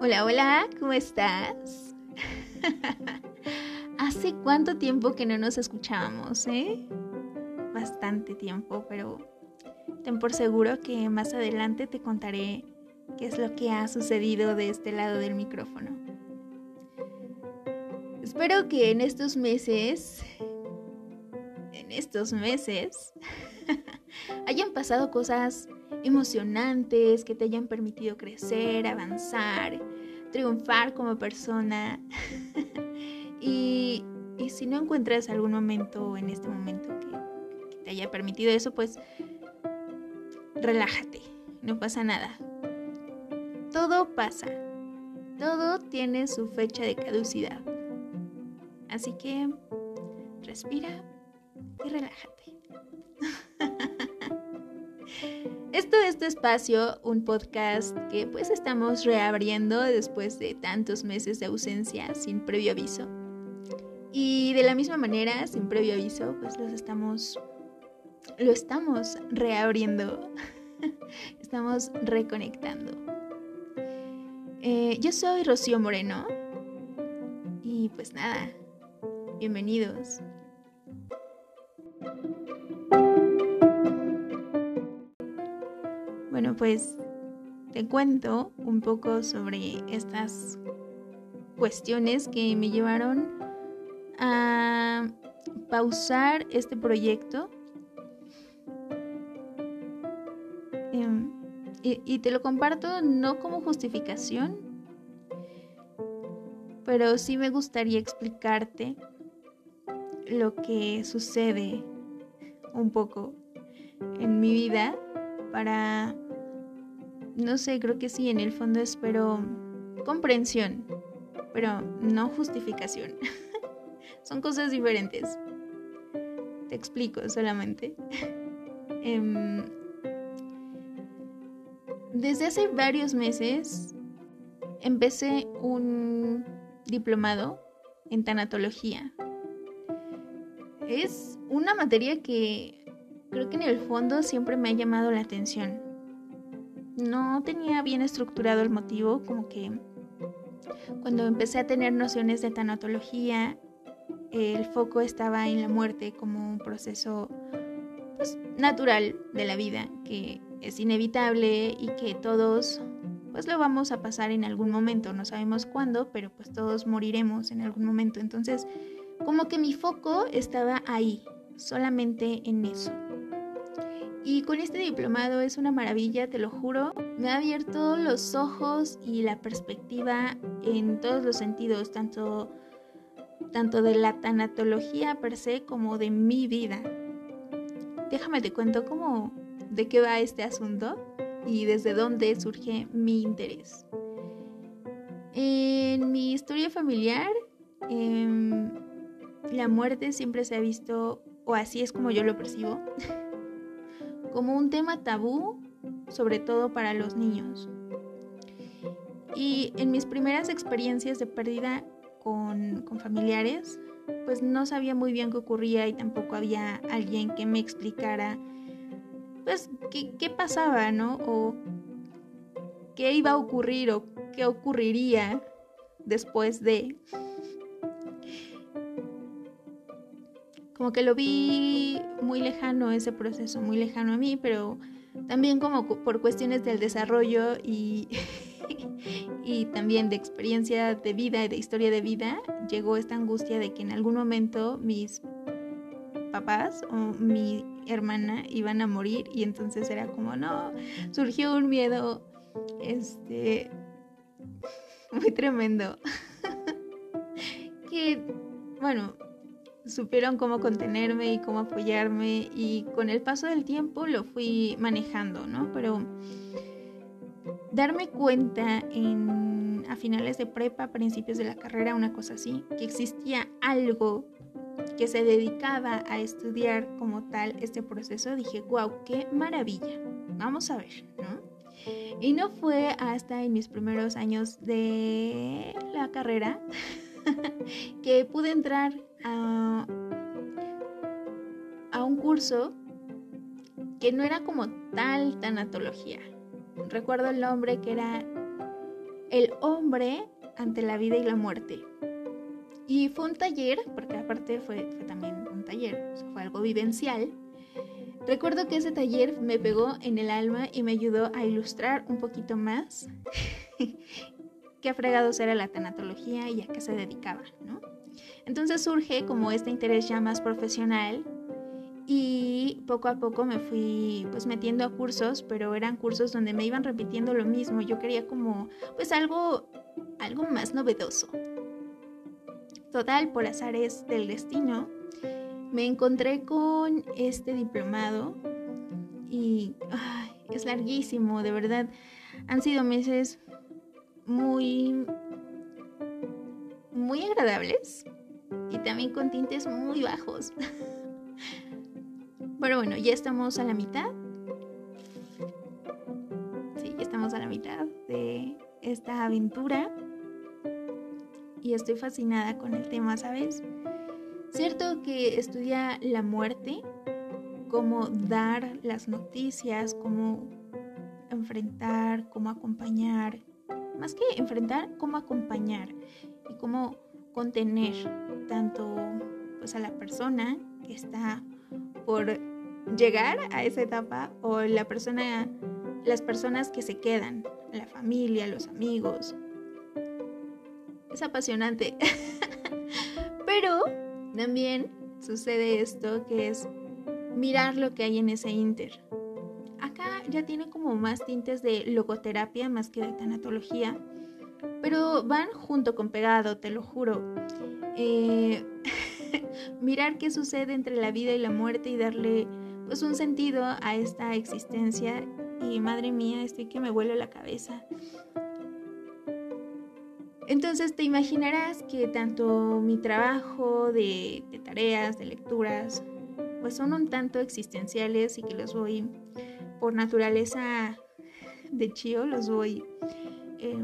Hola, hola, ¿cómo estás? ¿Hace cuánto tiempo que no nos escuchábamos, eh? Bastante tiempo, pero ten por seguro que más adelante te contaré qué es lo que ha sucedido de este lado del micrófono. Espero que en estos meses, en estos meses, hayan pasado cosas emocionantes que te hayan permitido crecer, avanzar, triunfar como persona. y, si no encuentras algún momento en este momento que, te haya permitido eso, pues relájate, no pasa nada. Todo pasa, todo tiene su fecha de caducidad. Así que respira y relájate. Esto es tu espacio, un podcast que pues estamos reabriendo después de tantos meses de ausencia sin previo aviso. Y de la misma manera, sin previo aviso, pues los estamos lo estamos reabriendo. estamos reconectando. Eh, yo soy Rocío Moreno. Y pues nada, bienvenidos. Bueno, pues te cuento un poco sobre estas cuestiones que me llevaron a pausar este proyecto. Em, y, te lo comparto no como justificación, pero sí me gustaría explicarte lo que sucede un poco en mi vida para no sé, creo que sí, en el fondo espero comprensión, pero no justificación. Son cosas diferentes. Te explico solamente. Em, desde hace varios meses empecé un diplomado en tanatología. Es una materia que creo que en el fondo siempre me ha llamado la atención no tenía bien estructurado el motivo, como que cuando empecé a tener nociones de tanatología, el foco estaba en la muerte como un proceso pues, natural de la vida, que es inevitable y que todos pues lo vamos a pasar en algún momento, no sabemos cuándo, pero pues todos moriremos en algún momento. Entonces, como que mi foco estaba ahí, solamente en eso. Y con este diplomado es una maravilla, te lo juro. Me ha abierto los ojos y la perspectiva en todos los sentidos, tanto, tanto de la tanatología per se como de mi vida. Déjame te cuento cómo, de qué va este asunto y desde dónde surge mi interés. En mi historia familiar, em, la muerte siempre se ha visto, o así es como yo lo percibo, como un tema tabú, sobre todo para los niños. Y en mis primeras experiencias de pérdida con, familiares, pues no sabía muy bien qué ocurría y tampoco había alguien que me explicara, pues, qué, qué pasaba, ¿no? O qué iba a ocurrir o qué ocurriría después de... como que lo vi muy lejano ese proceso, muy lejano a mí, pero también como por cuestiones del desarrollo y, y también de experiencia de vida y de historia de vida, llegó esta angustia de que en algún momento mis papás o mi hermana iban a morir y entonces era como, no, surgió un miedo, este, muy tremendo. que, bueno, supieron cómo contenerme y cómo apoyarme y con el paso del tiempo lo fui manejando, ¿no? Pero darme cuenta en, a finales de prepa, principios de la carrera, una cosa así, que existía algo que se dedicaba a estudiar como tal este proceso, dije, wow, qué maravilla, vamos a ver, ¿no? Y no fue hasta en mis primeros años de la carrera que pude entrar a, un curso que no era como tal tanatología. Recuerdo el nombre que era El hombre ante la vida y la muerte. Y fue un taller, porque aparte fue, también un taller, fue algo vivencial. Recuerdo que ese taller me pegó en el alma y me ayudó a ilustrar un poquito más qué fregados era la tanatología y a qué se dedicaba, ¿no? Entonces surge como este interés ya más profesional y poco a poco me fui pues metiendo a cursos, pero eran cursos donde me iban repitiendo lo mismo. Yo quería como pues algo algo más novedoso. Total, por azares del destino, me encontré con este diplomado y es larguísimo, de verdad. Han sido meses muy muy agradables y también con tintes muy bajos. Pero bueno, ya estamos a la mitad. Sí, ya estamos a la mitad de esta aventura. Y estoy fascinada con el tema, ¿sabes? Cierto que estudia la muerte, cómo dar las noticias, cómo enfrentar, cómo acompañar. Más que enfrentar, cómo acompañar y cómo contener tanto pues a la persona que está por llegar a esa etapa o la persona las personas que se quedan, la familia, los amigos. Es apasionante. Pero también sucede esto que es mirar lo que hay en ese inter. Acá ya tiene como más tintes de logoterapia más que de tanatología pero van junto con pegado, te lo juro. Eh, mirar qué sucede entre la vida y la muerte y darle pues un sentido a esta existencia y madre mía, estoy que me vuelo la cabeza. Entonces te imaginarás que tanto mi trabajo de, tareas, de lecturas, pues son un tanto existenciales y que los voy, por naturaleza de chío, los voy eh,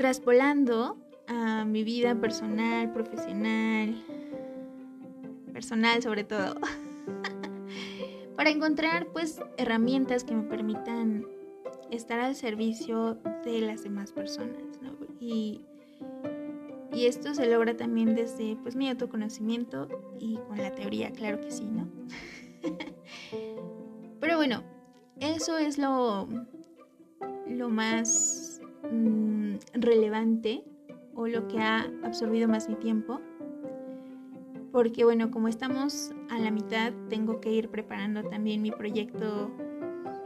traspolando a mi vida personal, profesional, personal sobre todo, para encontrar pues herramientas que me permitan estar al servicio de las demás personas. Y, y esto se logra también desde pues mi autoconocimiento y con la teoría, claro que sí, ¿no? Pero bueno, eso es lo, lo más Mm, relevante o lo que ha absorbido más mi tiempo. Porque bueno, como estamos a la mitad, tengo que ir preparando también mi proyecto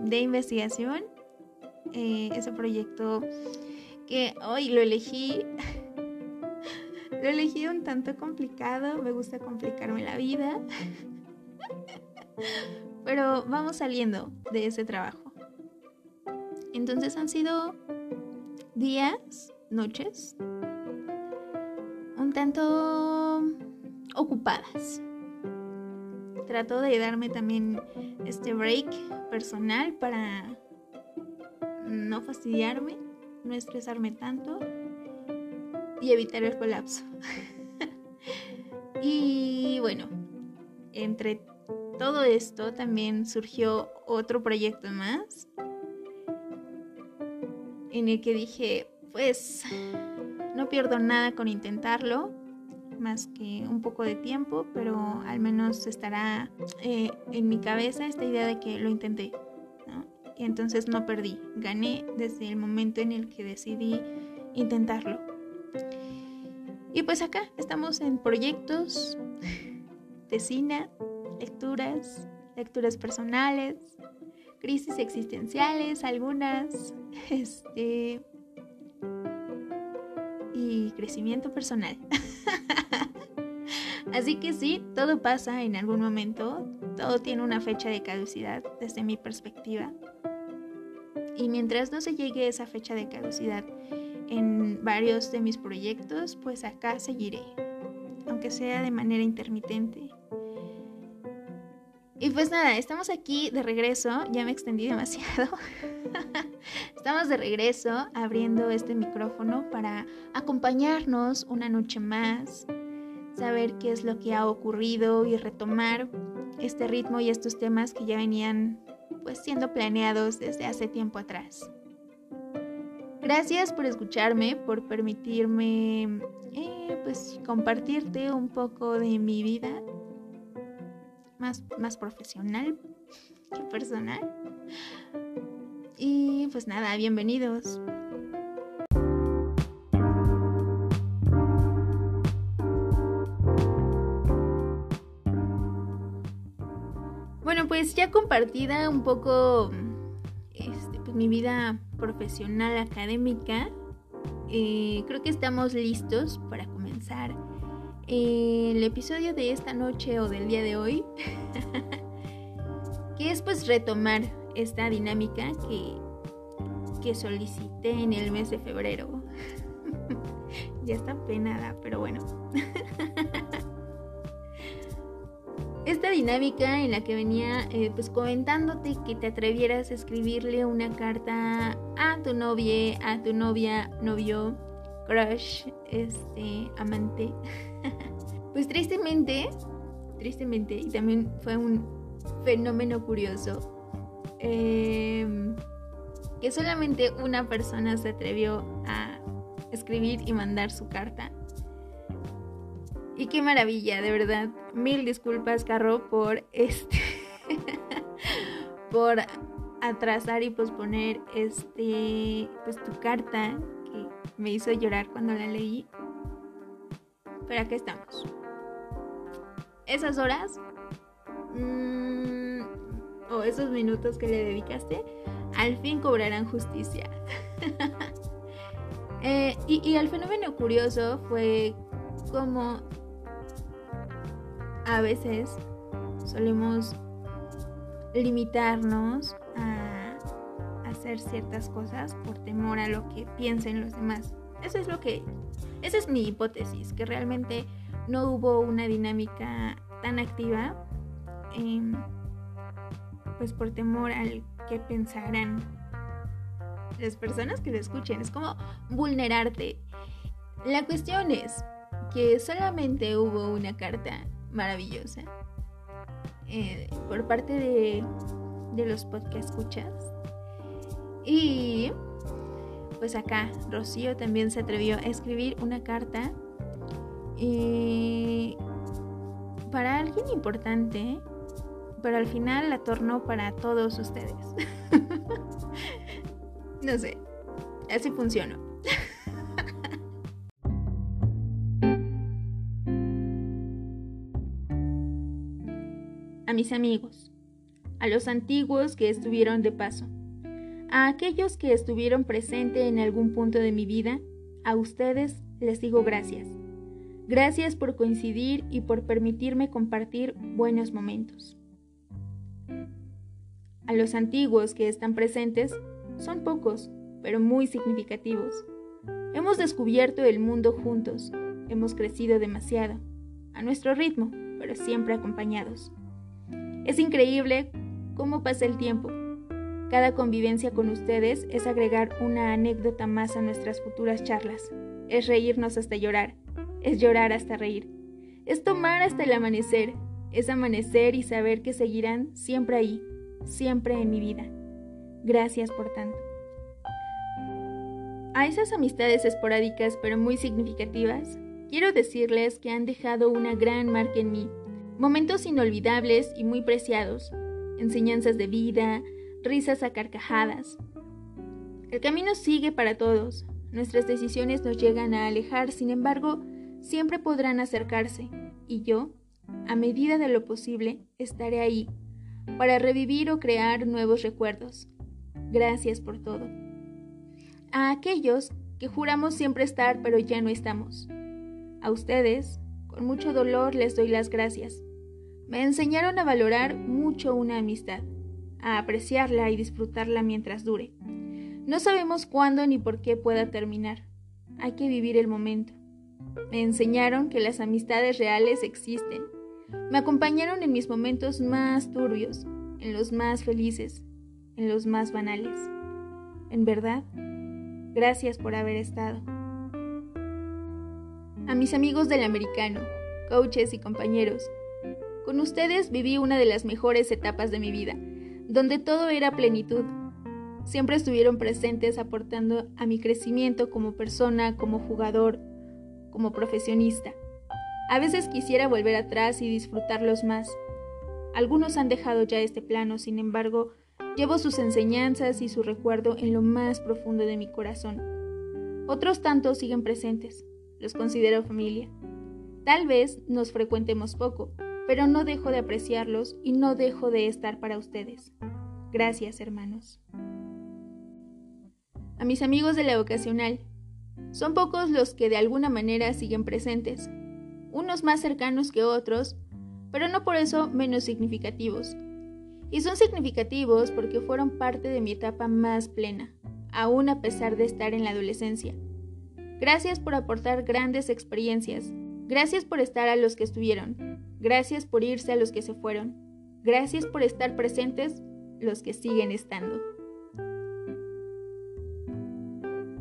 de investigación. Eh, ese proyecto que hoy lo elegí, lo elegí un tanto complicado, me gusta complicarme la vida, pero vamos saliendo de ese trabajo. Entonces han sido días, noches, un tanto ocupadas. Trato de darme también este break personal para no fastidiarme, no estresarme tanto y evitar el colapso. y bueno, entre todo esto también surgió otro proyecto más en el que dije, pues no pierdo nada con intentarlo, más que un poco de tiempo, pero al menos estará eh, en mi cabeza esta idea de que lo intenté. Y entonces no perdí, gané desde el momento en el que decidí intentarlo. Y pues acá estamos en proyectos, de cine, lecturas, lecturas personales, crisis existenciales, algunas, este, y crecimiento personal. Así que sí, todo pasa en algún momento, todo tiene una fecha de caducidad desde mi perspectiva. Y mientras no se llegue esa fecha de caducidad en varios de mis proyectos, pues acá seguiré, aunque sea de manera intermitente y pues nada, estamos aquí de regreso, ya me extendí demasiado. estamos de regreso abriendo este micrófono para acompañarnos una noche más, saber qué es lo que ha ocurrido y retomar este ritmo y estos temas que ya venían pues siendo planeados desde hace tiempo atrás. Gracias por escucharme, por permitirme eh, pues compartirte un poco de mi vida más, más profesional que personal. Y pues nada, bienvenidos. Bueno, pues ya compartida un poco este, pues, mi vida profesional académica, eh, creo que estamos listos para comenzar el episodio de esta noche o del día de hoy, que es pues retomar esta dinámica que, que solicité en el mes de febrero. ya está penada, pero bueno. esta dinámica en la que venía eh, pues comentándote que te atrevieras a escribirle una carta a tu novia, a tu novia, novio, crush, este, amante. pues tristemente, tristemente, y también fue un fenómeno curioso, em, que solamente una persona se atrevió a escribir y mandar su carta. Y qué maravilla, de verdad. Mil disculpas, Carro, por este. por atrasar y posponer este. Pues tu carta que me hizo llorar cuando la leí. Pero aquí estamos. Esas horas. Mmm, o esos minutos que le dedicaste. Al fin cobrarán justicia. eh, y, y el fenómeno curioso fue como a veces solemos limitarnos a hacer ciertas cosas por temor a lo que piensen los demás. Eso es lo que, esa es mi hipótesis, que realmente no hubo una dinámica tan activa, em, pues por temor al que pensarán las personas que lo escuchen. Es como vulnerarte. La cuestión es que solamente hubo una carta maravillosa eh, por parte de, de los podcast escuchas. Y pues acá Rocío también se atrevió a escribir una carta para alguien importante, pero al final la tornó para todos ustedes. no sé, así funcionó. mis amigos, a los antiguos que estuvieron de paso, a aquellos que estuvieron presentes en algún punto de mi vida, a ustedes les digo gracias. Gracias por coincidir y por permitirme compartir buenos momentos. A los antiguos que están presentes, son pocos, pero muy significativos. Hemos descubierto el mundo juntos, hemos crecido demasiado, a nuestro ritmo, pero siempre acompañados. Es increíble cómo pasa el tiempo. Cada convivencia con ustedes es agregar una anécdota más a nuestras futuras charlas. Es reírnos hasta llorar. Es llorar hasta reír. Es tomar hasta el amanecer. Es amanecer y saber que seguirán siempre ahí, siempre en mi vida. Gracias por tanto. A esas amistades esporádicas pero muy significativas, quiero decirles que han dejado una gran marca en mí Momentos inolvidables y muy preciados, enseñanzas de vida, risas a carcajadas. El camino sigue para todos, nuestras decisiones nos llegan a alejar, sin embargo, siempre podrán acercarse, y yo, a medida de lo posible, estaré ahí, para revivir o crear nuevos recuerdos. Gracias por todo. A aquellos que juramos siempre estar pero ya no estamos. A ustedes, con mucho dolor les doy las gracias. Me enseñaron a valorar mucho una amistad, a apreciarla y disfrutarla mientras dure. No sabemos cuándo ni por qué pueda terminar. Hay que vivir el momento. Me enseñaron que las amistades reales existen. Me acompañaron en mis momentos más turbios, en los más felices, en los más banales. En verdad, gracias por haber estado. A mis amigos del americano, coaches y compañeros, con ustedes viví una de las mejores etapas de mi vida. Donde todo era plenitud. Siempre estuvieron presentes aportando a mi crecimiento como persona, como jugador, como profesionista. A veces quisiera volver atrás y disfrutarlos más. Algunos han dejado ya este plano, sin embargo, llevo sus enseñanzas y su recuerdo en lo más profundo de mi corazón. Otros tantos siguen presentes, los considero familia. Tal vez nos frecuentemos poco, pero no dejo de apreciarlos y no dejo de estar para ustedes. Gracias, hermanos. A mis amigos de la vocacional, son pocos los que de alguna manera siguen presentes, unos más cercanos que otros, pero no por eso menos significativos. Y son significativos porque fueron parte de mi etapa más plena, aún a pesar de estar en la adolescencia. Gracias por aportar grandes experiencias, gracias por estar a los que estuvieron, gracias por irse a los que se fueron, gracias por estar presentes los que siguen estando.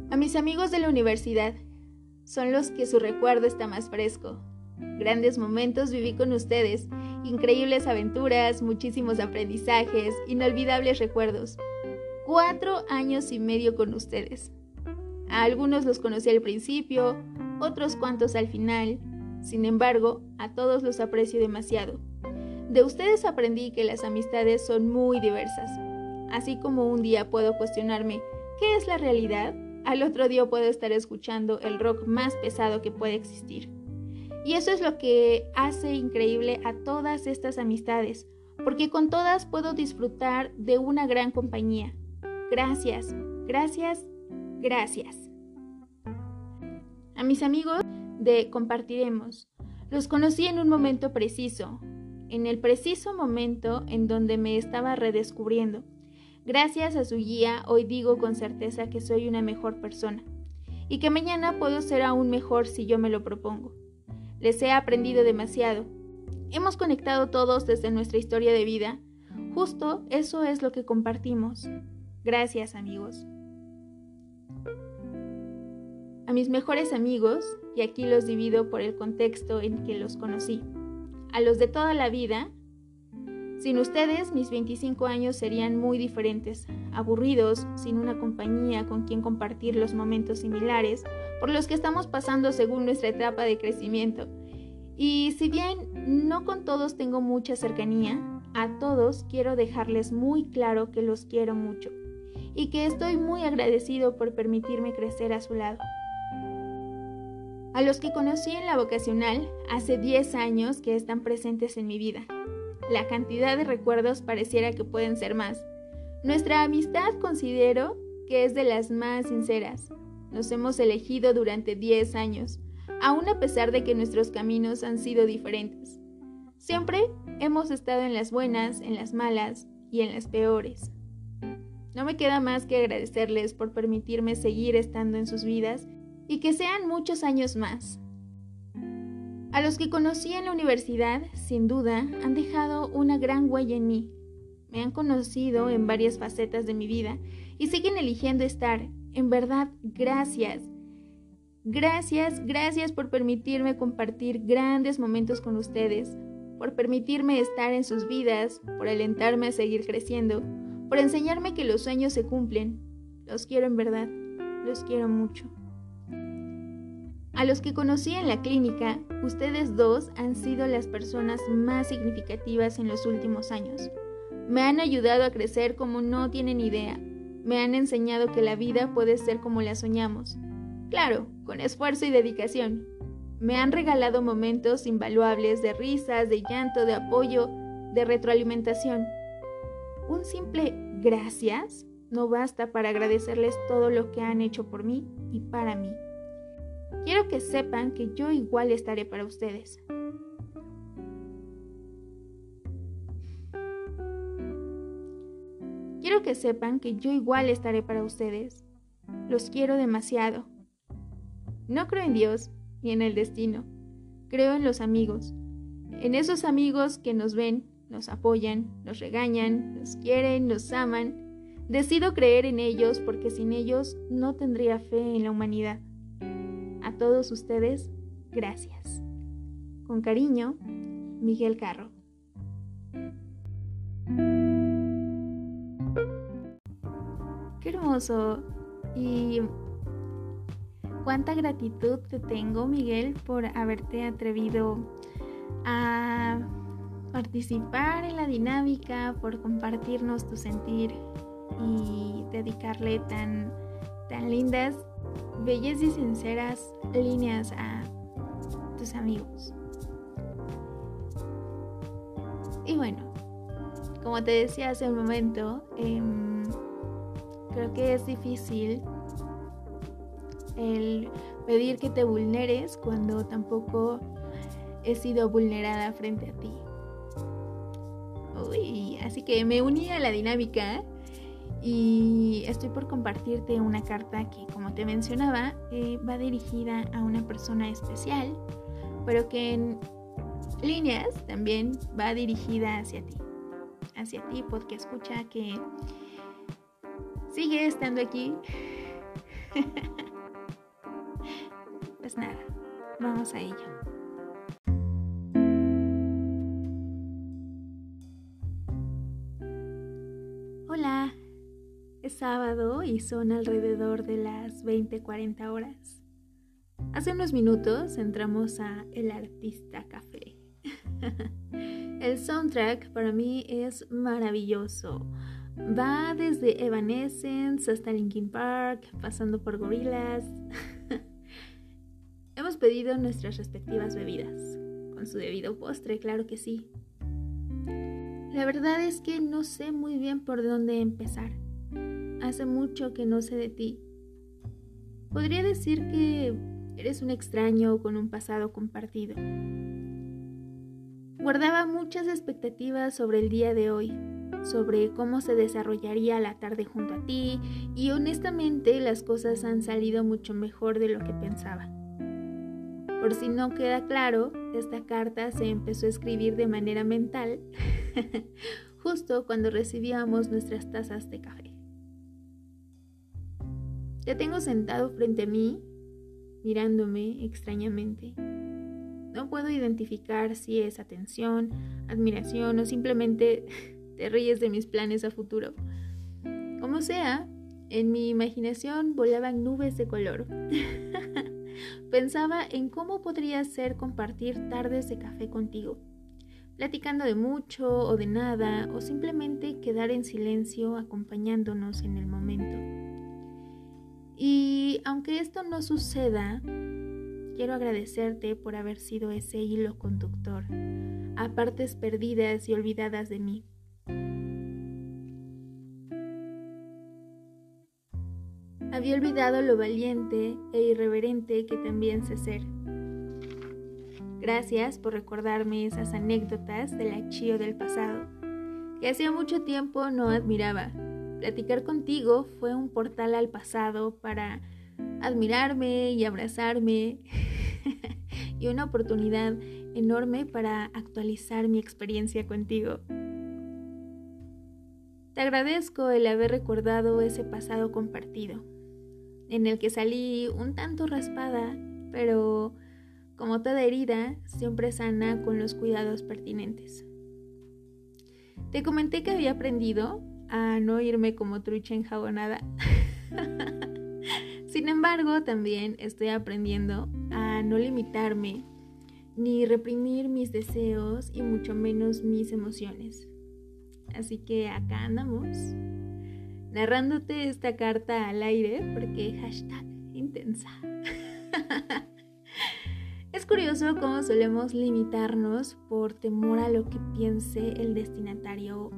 A mis amigos de la universidad, son los que su recuerdo está más fresco. Grandes momentos viví con ustedes, increíbles aventuras, muchísimos aprendizajes, inolvidables recuerdos. Cuatro años y medio con ustedes. A algunos los conocí al principio, otros cuantos al final. Sin embargo, a todos los aprecio demasiado. De ustedes aprendí que las amistades son muy diversas. Así como un día puedo cuestionarme, ¿qué es la realidad? al otro día puedo estar escuchando el rock más pesado que puede existir. Y eso es lo que hace increíble a todas estas amistades, porque con todas puedo disfrutar de una gran compañía. Gracias, gracias, gracias. A mis amigos de Compartiremos, los conocí en un momento preciso, en el preciso momento en donde me estaba redescubriendo Gracias a su guía, hoy digo con certeza que soy una mejor persona y que mañana puedo ser aún mejor si yo me lo propongo. Les he aprendido demasiado. Hemos conectado todos desde nuestra historia de vida. Justo eso es lo que compartimos. Gracias amigos. A mis mejores amigos, y aquí los divido por el contexto en que los conocí. A los de toda la vida, sin ustedes, mis 25 años serían muy diferentes, aburridos, sin una compañía con quien compartir los momentos similares por los que estamos pasando según nuestra etapa de crecimiento. Y si bien no con todos tengo mucha cercanía, a todos quiero dejarles muy claro que los quiero mucho y que estoy muy agradecido por permitirme crecer a su lado. A los que conocí en la vocacional hace 10 años que están presentes en mi vida, la cantidad de recuerdos pareciera que pueden ser más. Nuestra amistad considero que es de las más sinceras. Nos hemos elegido durante 10 años, aun a pesar de que nuestros caminos han sido diferentes. Siempre hemos estado en las buenas, en las malas y en las peores. No me queda más que agradecerles por permitirme seguir estando en sus vidas y que sean muchos años más. A los que conocí en la universidad, sin duda, han dejado una gran huella en mí. Me han conocido en varias facetas de mi vida y siguen eligiendo estar. En verdad, gracias. Gracias, gracias por permitirme compartir grandes momentos con ustedes, por permitirme estar en sus vidas, por alentarme a seguir creciendo, por enseñarme que los sueños se cumplen. Los quiero en verdad, los quiero mucho. A los que conocí en la clínica, ustedes dos han sido las personas más significativas en los últimos años. Me han ayudado a crecer como no tienen idea. Me han enseñado que la vida puede ser como la soñamos. Claro, con esfuerzo y dedicación. Me han regalado momentos invaluables de risas, de llanto, de apoyo, de retroalimentación. Un simple gracias no basta para agradecerles todo lo que han hecho por mí y para mí. Quiero que sepan que yo igual estaré para ustedes. Quiero que sepan que yo igual estaré para ustedes. Los quiero demasiado. No creo en Dios ni en el destino. Creo en los amigos. En esos amigos que nos ven, nos apoyan, nos regañan, nos quieren, nos aman. Decido creer en ellos porque sin ellos no tendría fe en la humanidad. A todos ustedes, gracias. Con cariño, Miguel Carro. Qué hermoso. Y cuánta gratitud te tengo, Miguel, por haberte atrevido a participar en la dinámica, por compartirnos tu sentir y dedicarle tan, tan lindas, bellas y sinceras líneas a tus amigos. Y bueno, como te decía hace un momento, em, creo que es difícil el pedir que te vulneres cuando tampoco he sido vulnerada frente a ti. Uy, así que me uní a la dinámica y estoy por compartirte una carta que, como te mencionaba, eh, va dirigida a una persona especial, pero que en líneas también va dirigida hacia ti. Hacia ti, porque escucha que sigue estando aquí. pues nada, vamos a ello. Sábado y son alrededor de las 20:40 horas. Hace unos minutos entramos a El Artista Café. El soundtrack para mí es maravilloso. Va desde Evanescence hasta Linkin Park, pasando por Gorillaz. Hemos pedido nuestras respectivas bebidas, con su debido postre, claro que sí. La verdad es que no sé muy bien por dónde empezar. Hace mucho que no sé de ti. Podría decir que eres un extraño con un pasado compartido. Guardaba muchas expectativas sobre el día de hoy, sobre cómo se desarrollaría la tarde junto a ti y honestamente las cosas han salido mucho mejor de lo que pensaba. Por si no queda claro, esta carta se empezó a escribir de manera mental justo cuando recibíamos nuestras tazas de café. Te tengo sentado frente a mí, mirándome extrañamente. No puedo identificar si es atención, admiración o simplemente te ríes de mis planes a futuro. Como sea, en mi imaginación volaban nubes de color. Pensaba en cómo podría ser compartir tardes de café contigo, platicando de mucho o de nada, o simplemente quedar en silencio acompañándonos en el momento. Y aunque esto no suceda, quiero agradecerte por haber sido ese hilo conductor a partes perdidas y olvidadas de mí. Había olvidado lo valiente e irreverente que también sé ser. Gracias por recordarme esas anécdotas del achío del pasado, que hacía mucho tiempo no admiraba. Platicar contigo fue un portal al pasado para admirarme y abrazarme y una oportunidad enorme para actualizar mi experiencia contigo. Te agradezco el haber recordado ese pasado compartido en el que salí un tanto raspada, pero como toda herida, siempre sana con los cuidados pertinentes. Te comenté que había aprendido a no irme como trucha enjabonada. Sin embargo, también estoy aprendiendo a no limitarme ni reprimir mis deseos y mucho menos mis emociones. Así que acá andamos narrándote esta carta al aire porque hashtag intensa. es curioso cómo solemos limitarnos por temor a lo que piense el destinatario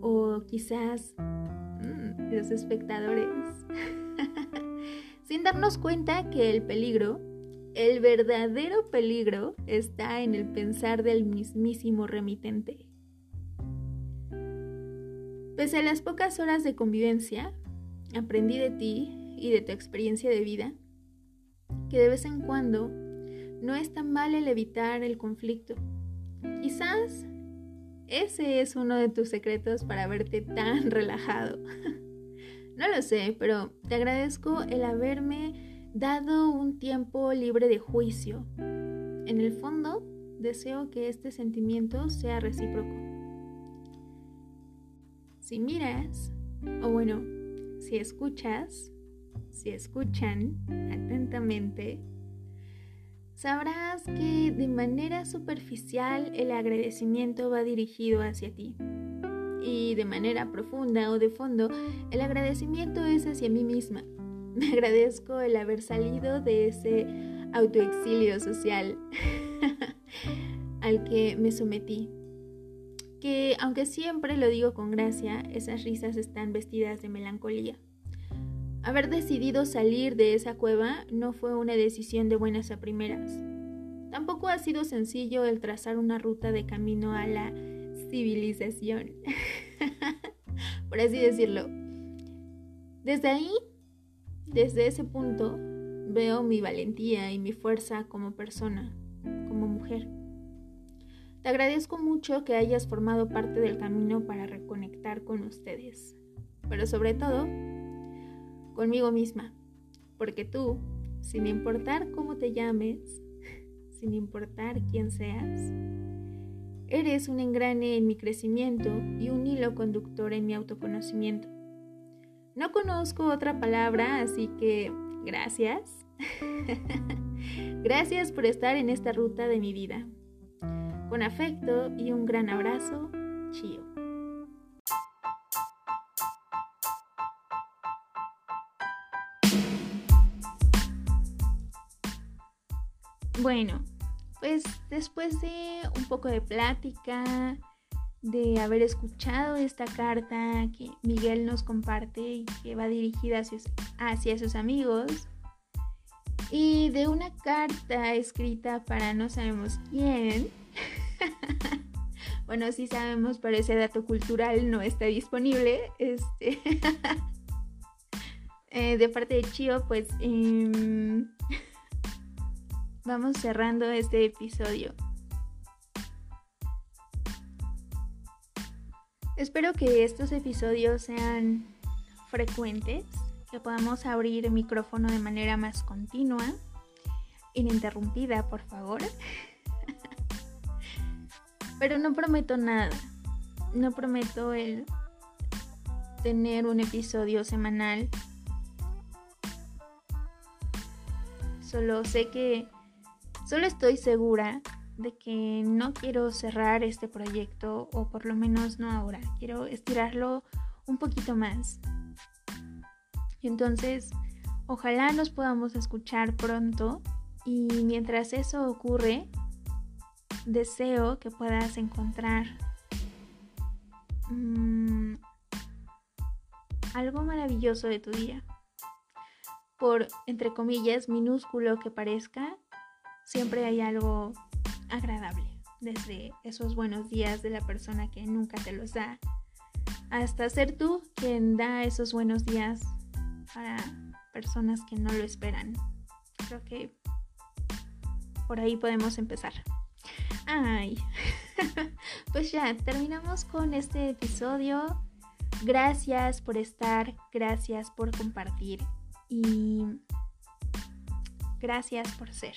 o quizás mm, los espectadores. Sin darnos cuenta que el peligro, el verdadero peligro, está en el pensar del mismísimo remitente. Pese a las pocas horas de convivencia, aprendí de ti y de tu experiencia de vida que de vez en cuando no es tan mal el evitar el conflicto. Quizás ese es uno de tus secretos para verte tan relajado. no lo sé, pero te agradezco el haberme dado un tiempo libre de juicio. En el fondo, deseo que este sentimiento sea recíproco. Si miras, o bueno, si escuchas, si escuchan atentamente, sabrás que de manera superficial el agradecimiento va dirigido hacia ti. Y de manera profunda o de fondo, el agradecimiento es hacia mí misma. Me agradezco el haber salido de ese autoexilio social al que me sometí. Que aunque siempre lo digo con gracia, esas risas están vestidas de melancolía. Haber decidido salir de esa cueva no fue una decisión de buenas a primeras. Tampoco ha sido sencillo el trazar una ruta de camino a la civilización, por así decirlo. Desde ahí, desde ese punto, veo mi valentía y mi fuerza como persona, como mujer. Te agradezco mucho que hayas formado parte del camino para reconectar con ustedes, pero sobre todo conmigo misma, porque tú, sin importar cómo te llames, sin importar quién seas, eres un engrane en mi crecimiento y un hilo conductor en mi autoconocimiento. No conozco otra palabra, así que gracias. gracias por estar en esta ruta de mi vida. Con afecto y un gran abrazo, Chio. Bueno, pues después de un poco de plática, de haber escuchado esta carta que Miguel nos comparte y que va dirigida hacia, sus amigos, y de una carta escrita para no sabemos quién, bueno, sí sabemos, pero ese dato cultural no está disponible. Este. Eh, de parte de Chio, pues em, vamos cerrando este episodio. Espero que estos episodios sean frecuentes, que podamos abrir el micrófono de manera más continua, ininterrumpida, por favor. Pero no prometo nada. No prometo el tener un episodio semanal. Solo sé que... Solo estoy segura de que no quiero cerrar este proyecto o por lo menos no ahora. Quiero estirarlo un poquito más. Entonces, ojalá nos podamos escuchar pronto y mientras eso ocurre, deseo que puedas encontrar mm, algo maravilloso de tu día. Por, entre comillas, minúsculo que parezca, siempre hay algo agradable. Desde esos buenos días de la persona que nunca te los da, hasta ser tú quien da esos buenos días para personas que no lo esperan. Creo que por ahí podemos empezar. Ay, pues ya, terminamos con este episodio. Gracias por estar, gracias por compartir y gracias por ser.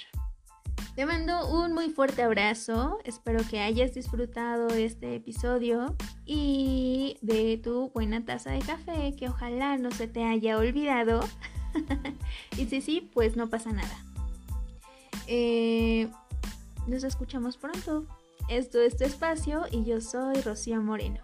Te mando un muy fuerte abrazo, espero que hayas disfrutado este episodio y de tu buena taza de café que ojalá no se te haya olvidado. y si sí, pues no pasa nada. Eh, nos escuchamos pronto. Esto es tu espacio y yo soy Rocío Moreno.